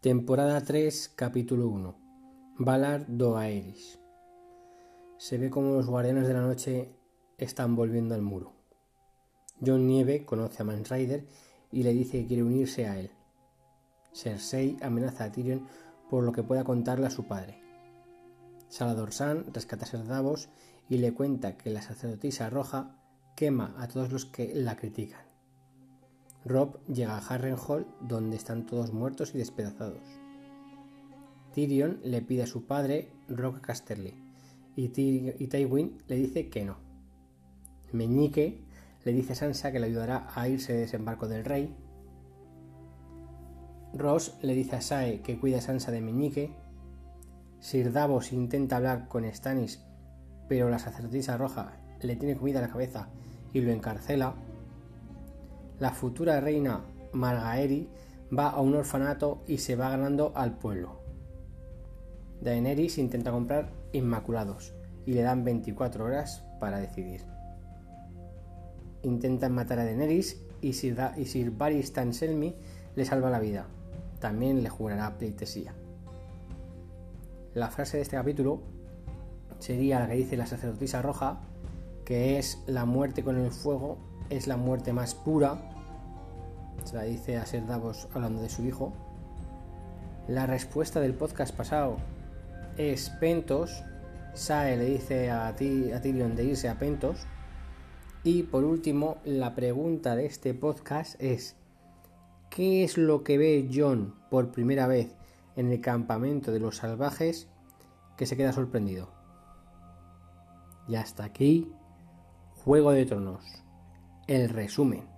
Temporada 3, capítulo 1. Valar Doaeris. Se ve como los guardianes de la noche están volviendo al muro. John Nieve conoce a Mans Rider y le dice que quiere unirse a él. Cersei amenaza a Tyrion por lo que pueda contarle a su padre. Salador San rescata a Ser Davos y le cuenta que la sacerdotisa roja quema a todos los que la critican. Rob llega a Harrenhal donde están todos muertos y despedazados. Tyrion le pide a su padre Rock Casterly y, y Tywin le dice que no. Meñique le dice a Sansa que le ayudará a irse de desembarco del rey. Ross le dice a Sae que cuida a Sansa de Meñique. Sir Davos intenta hablar con Stannis, pero la sacerdotisa roja le tiene comida a la cabeza y lo encarcela la futura reina Margaery va a un orfanato y se va ganando al pueblo. Daenerys intenta comprar Inmaculados y le dan 24 horas para decidir. Intentan matar a Daenerys y Sir, y Varys Tanselmi le salva la vida. También le jurará pleitesía. La frase de este capítulo sería la que dice la sacerdotisa roja, que es la muerte con el fuego es la muerte más pura. Se la dice a Ser Davos hablando de su hijo. La respuesta del podcast pasado es Pentos. Sae le dice a, ti, a Tyrion de irse a Pentos. Y por último, la pregunta de este podcast es: ¿Qué es lo que ve John por primera vez en el campamento de los salvajes que se queda sorprendido? Y hasta aquí, Juego de Tronos el resumen.